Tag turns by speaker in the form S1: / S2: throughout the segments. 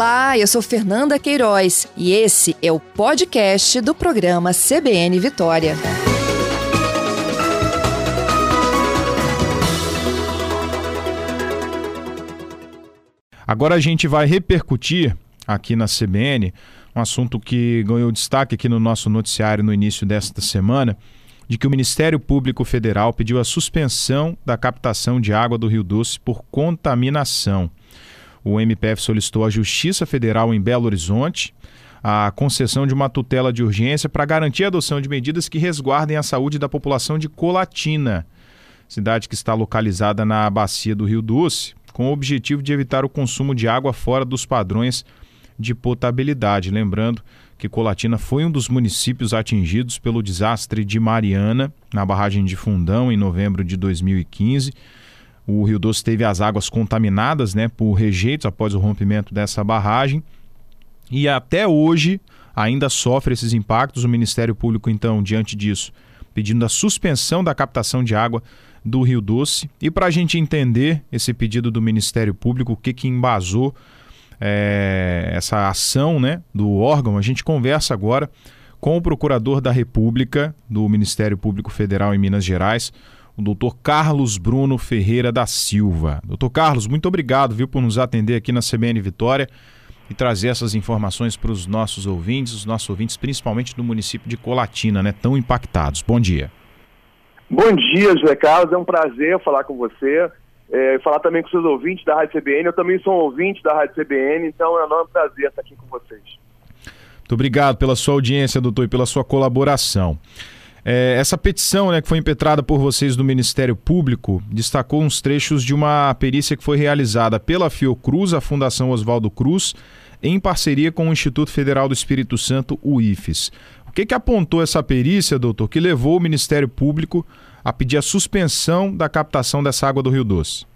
S1: Olá, eu sou Fernanda Queiroz e esse é o podcast do programa CBN Vitória.
S2: Agora a gente vai repercutir aqui na CBN um assunto que ganhou destaque aqui no nosso noticiário no início desta semana, de que o Ministério Público Federal pediu a suspensão da captação de água do Rio Doce por contaminação o MPF solicitou à Justiça Federal em Belo Horizonte a concessão de uma tutela de urgência para garantir a adoção de medidas que resguardem a saúde da população de Colatina, cidade que está localizada na bacia do Rio Doce, com o objetivo de evitar o consumo de água fora dos padrões de potabilidade. Lembrando que Colatina foi um dos municípios atingidos pelo desastre de Mariana, na barragem de Fundão, em novembro de 2015. O Rio Doce teve as águas contaminadas né, por rejeitos após o rompimento dessa barragem. E até hoje ainda sofre esses impactos. O Ministério Público, então, diante disso, pedindo a suspensão da captação de água do Rio Doce. E para a gente entender esse pedido do Ministério Público, o que, que embasou é, essa ação né, do órgão, a gente conversa agora com o Procurador da República do Ministério Público Federal em Minas Gerais, o doutor Carlos Bruno Ferreira da Silva. Doutor Carlos, muito obrigado viu, por nos atender aqui na CBN Vitória e trazer essas informações para os nossos ouvintes, os nossos ouvintes principalmente do município de Colatina, né, tão impactados. Bom dia.
S3: Bom dia, José Carlos, é um prazer falar com você, é, falar também com seus ouvintes da Rádio CBN, eu também sou um ouvinte da Rádio CBN, então é um enorme prazer estar aqui com vocês.
S2: Muito obrigado pela sua audiência, doutor, e pela sua colaboração. É, essa petição né, que foi impetrada por vocês do Ministério Público destacou uns trechos de uma perícia que foi realizada pela Fiocruz, a Fundação Oswaldo Cruz, em parceria com o Instituto Federal do Espírito Santo, o IFES. O que, que apontou essa perícia, doutor, que levou o Ministério Público a pedir a suspensão da captação dessa água do Rio Doce?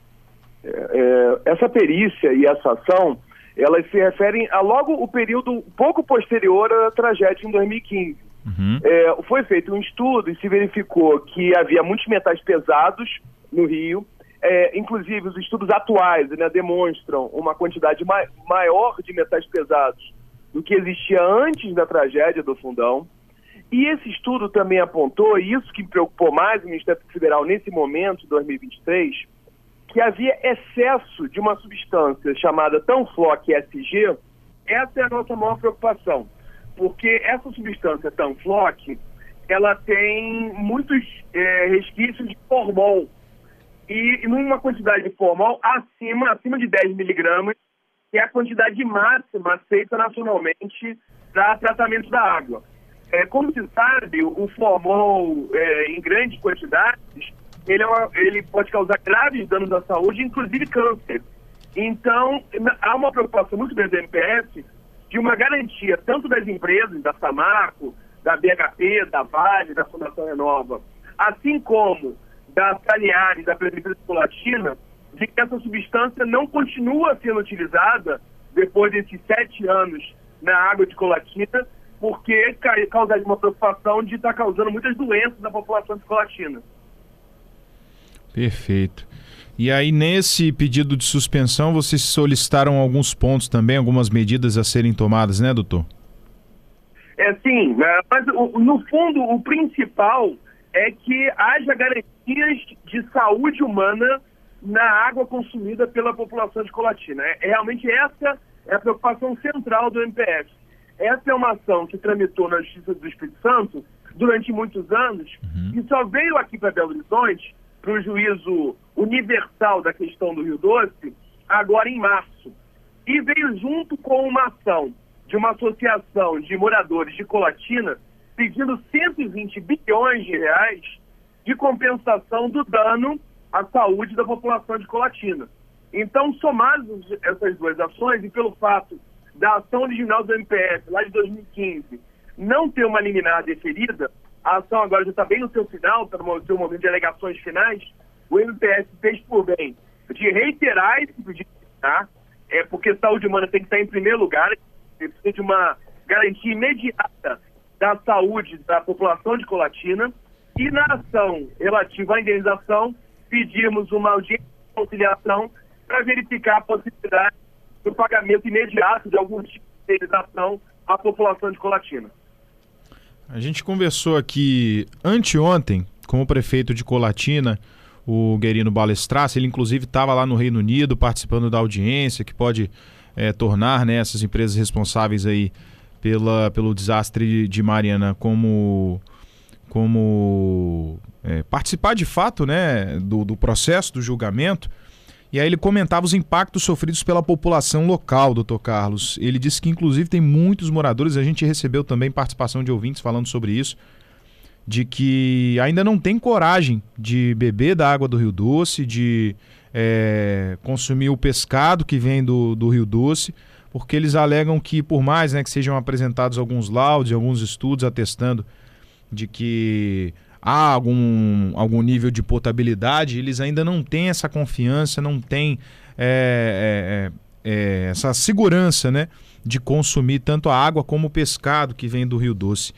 S3: É, é, essa perícia e essa ação, elas se referem a logo o período pouco posterior à tragédia em 2015 Uhum. É, foi feito um estudo e se verificou que havia muitos metais pesados no Rio. É, inclusive, os estudos atuais né, demonstram uma quantidade ma maior de metais pesados do que existia antes da tragédia do Fundão. E esse estudo também apontou, e isso que preocupou mais o Ministério Federal nesse momento, 2023, que havia excesso de uma substância chamada Tanfloc SG. Essa é a nossa maior preocupação porque essa substância Tanfloc, ela tem muitos é, resquícios de formol. E, numa quantidade de formol acima, acima de 10 miligramas, que é a quantidade máxima aceita nacionalmente para tratamento da água. É, como se sabe, o formol é, em grandes quantidades, ele, é uma, ele pode causar graves danos à saúde, inclusive câncer. Então, há uma preocupação muito grande do MPF de uma garantia tanto das empresas, da Samarco, da BHP, da Vale, da Fundação Renova, assim como da Saliari da Prefeitura de Colatina, de que essa substância não continua sendo utilizada depois desses sete anos na água de Colatina, porque causaria uma preocupação de estar causando muitas doenças na população de Colatina.
S2: Perfeito. E aí, nesse pedido de suspensão, vocês solicitaram alguns pontos também, algumas medidas a serem tomadas, né, doutor?
S3: É sim, né? mas no fundo o principal é que haja garantias de saúde humana na água consumida pela população de Colatina. É, realmente essa é a preocupação central do MPF. Essa é uma ação que tramitou na Justiça do Espírito Santo durante muitos anos uhum. e só veio aqui para Belo Horizonte para o juízo universal da questão do Rio Doce agora em março. E veio junto com uma ação de uma associação de moradores de Colatina pedindo 120 bilhões de reais de compensação do dano à saúde da população de Colatina. Então, somadas essas duas ações, e pelo fato da ação original do MPF, lá de 2015, não ter uma liminar deferida, a ação agora já está bem no seu final, está no seu momento de alegações finais. O MPS fez por bem de reiterar esse pedido, tá? É porque saúde humana tem que estar em primeiro lugar, precisa de uma garantia imediata da saúde da população de Colatina. E na ação relativa à indenização, pedimos uma audiência de conciliação para verificar a possibilidade o pagamento imediato de algum tipo de indenização à população de Colatina.
S2: A gente conversou aqui anteontem com o prefeito de Colatina, o Guerino Balestrace. Ele, inclusive, estava lá no Reino Unido participando da audiência que pode é, tornar né, essas empresas responsáveis aí pela, pelo desastre de Mariana como, como é, participar de fato né, do, do processo, do julgamento. E aí ele comentava os impactos sofridos pela população local, doutor Carlos. Ele disse que, inclusive, tem muitos moradores, a gente recebeu também participação de ouvintes falando sobre isso, de que ainda não tem coragem de beber da água do Rio Doce, de é, consumir o pescado que vem do, do Rio Doce, porque eles alegam que, por mais né, que sejam apresentados alguns laudos, alguns estudos atestando de que há algum, algum nível de potabilidade, eles ainda não têm essa confiança, não têm é, é, é, é, essa segurança né, de consumir tanto a água como o pescado que vem do Rio Doce.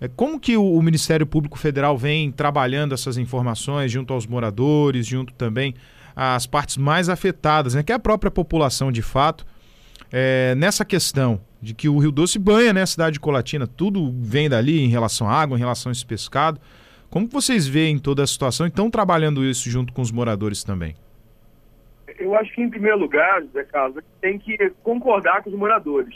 S2: É, como que o, Ministério Público Federal vem trabalhando essas informações junto aos moradores, junto também às partes mais afetadas, né, que é a própria população de fato, é, nessa questão de que o Rio Doce banha né, a cidade de Colatina, tudo vem dali em relação à água, em relação a esse pescado. Como vocês veem toda a situação e estão trabalhando isso junto com os moradores também?
S3: Eu acho que, em primeiro lugar, José Carlos, tem que concordar com os moradores.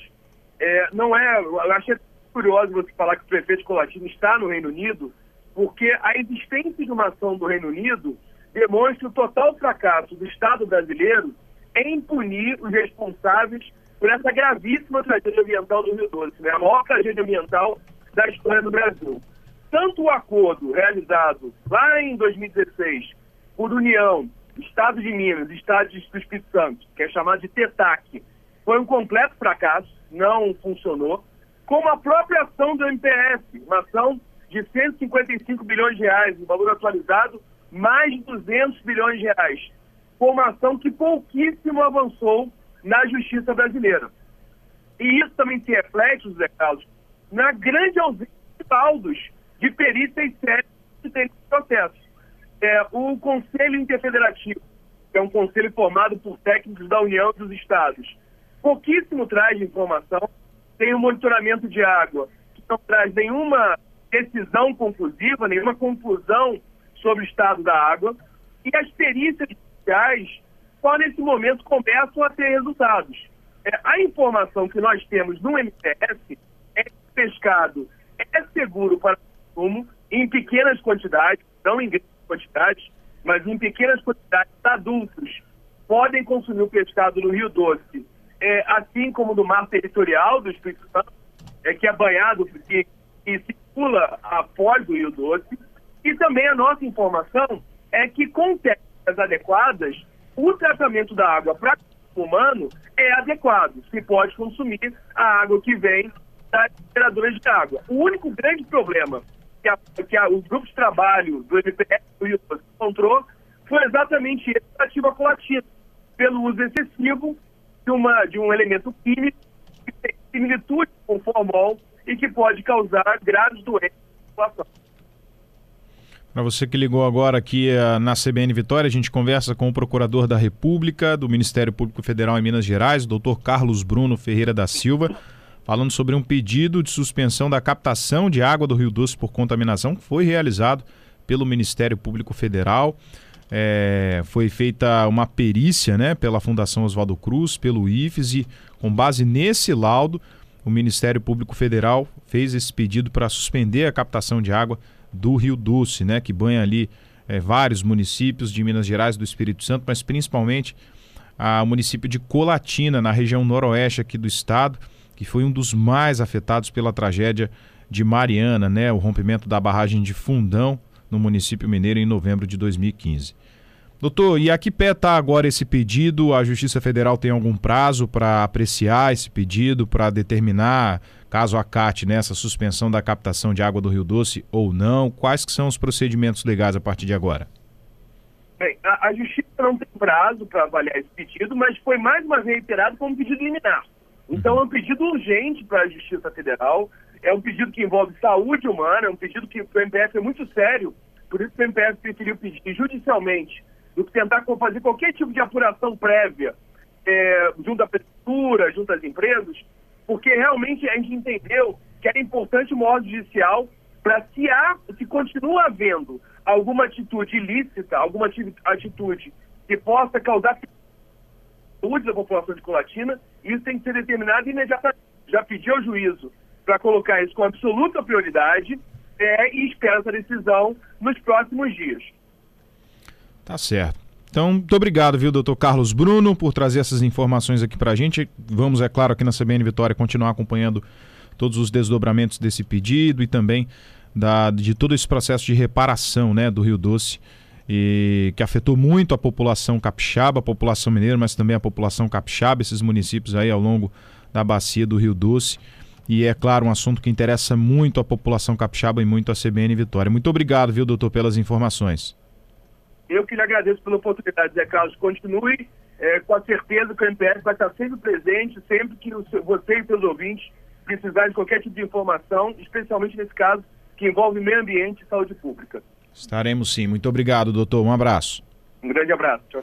S3: É, não é, eu achei curioso você falar que o prefeito Colatino está no Reino Unido, porque a existência de uma ação do Reino Unido demonstra o total fracasso do Estado brasileiro em punir os responsáveis por essa gravíssima tragédia ambiental do Rio Doce, né? a maior tragédia ambiental da história do Brasil tanto o acordo realizado lá em 2016 por União, Estado de Minas Estado do Espírito Santo, que é chamado de TETAC, foi um completo fracasso, não funcionou, como a própria ação do MPS, uma ação de 155 bilhões de reais, um valor atualizado, mais de 200 bilhões de reais. Foi uma ação que pouquíssimo avançou na justiça brasileira. E isso também se reflete, José Carlos, na grande ausência de laudos de perícias sérias que tem processo. É, o Conselho Interfederativo, que é um conselho formado por técnicos da União e dos Estados, pouquíssimo traz de informação, tem um monitoramento de água que não traz nenhuma decisão conclusiva, nenhuma conclusão sobre o estado da água, e as perícias judiciais só nesse momento começam a ter resultados. É, a informação que nós temos no MTS é que o pescado é seguro para consumo em pequenas quantidades, não em grandes quantidades, mas em pequenas quantidades adultos podem consumir o pescado no Rio Doce, é, assim como no mar territorial do Espírito Santo, é, que é banhado, que, que circula após o Rio Doce. E também a nossa informação é que com técnicas adequadas, o tratamento da água para o humano é adequado. Se pode consumir a água que vem das geradoras de água. O único grande problema que, a, que a, os grupos de trabalho do MPF do Rio encontrou foi exatamente esse ativa colatina, pelo uso excessivo de, uma, de um elemento químico que tem similitude com o formol e que pode causar graves doenças na população.
S2: Para você que ligou agora aqui uh, na CBN Vitória, a gente conversa com o Procurador da República do Ministério Público Federal em Minas Gerais, o doutor Carlos Bruno Ferreira da Silva falando sobre um pedido de suspensão da captação de água do Rio Doce por contaminação que foi realizado pelo Ministério Público Federal. É, foi feita uma perícia né, pela Fundação Oswaldo Cruz, pelo IFES, e com base nesse laudo, o Ministério Público Federal fez esse pedido para suspender a captação de água do Rio Doce, né, que banha ali é, vários municípios de Minas Gerais do Espírito Santo, mas principalmente o município de Colatina, na região noroeste aqui do estado que foi um dos mais afetados pela tragédia de Mariana, né, o rompimento da barragem de Fundão no município mineiro em novembro de 2015. Doutor, e a que pé está agora esse pedido? A Justiça Federal tem algum prazo para apreciar esse pedido, para determinar, caso acate nessa suspensão da captação de água do Rio Doce ou não? Quais que são os procedimentos legais a partir de agora?
S3: Bem, a, a Justiça não tem prazo para avaliar esse pedido, mas foi mais uma vez reiterado como pedido liminar. Então é um pedido urgente para a Justiça Federal, é um pedido que envolve saúde humana, é um pedido que o MPF é muito sério, por isso o MPF preferiu pedir judicialmente do que tentar fazer qualquer tipo de apuração prévia é, junto à Prefeitura junto às empresas, porque realmente a gente entendeu que era importante o modo judicial para se, há, se continua havendo alguma atitude ilícita, alguma atitude que possa causar saúde da população de Colatina, isso tem que ser determinado imediatamente. Já pediu ao juízo para colocar isso com absoluta prioridade é, e espera essa decisão nos próximos dias.
S2: Tá certo. Então, muito obrigado, viu, doutor Carlos Bruno, por trazer essas informações aqui para a gente. Vamos, é claro, aqui na CBN Vitória continuar acompanhando todos os desdobramentos desse pedido e também da, de todo esse processo de reparação né, do Rio Doce, e que afetou muito a população capixaba, a população mineira, mas também a população capixaba, esses municípios aí ao longo da bacia do Rio Doce. E é claro, um assunto que interessa muito a população capixaba e muito a CBN Vitória. Muito obrigado, viu, doutor, pelas informações.
S3: Eu que lhe agradeço pela oportunidade, Zé Carlos. Continue é, com a certeza que o MPS vai estar sempre presente, sempre que você e seus ouvintes precisarem de qualquer tipo de informação, especialmente nesse caso que envolve meio ambiente e saúde pública.
S2: Estaremos sim. Muito obrigado, doutor. Um abraço.
S3: Um grande abraço. Tchau.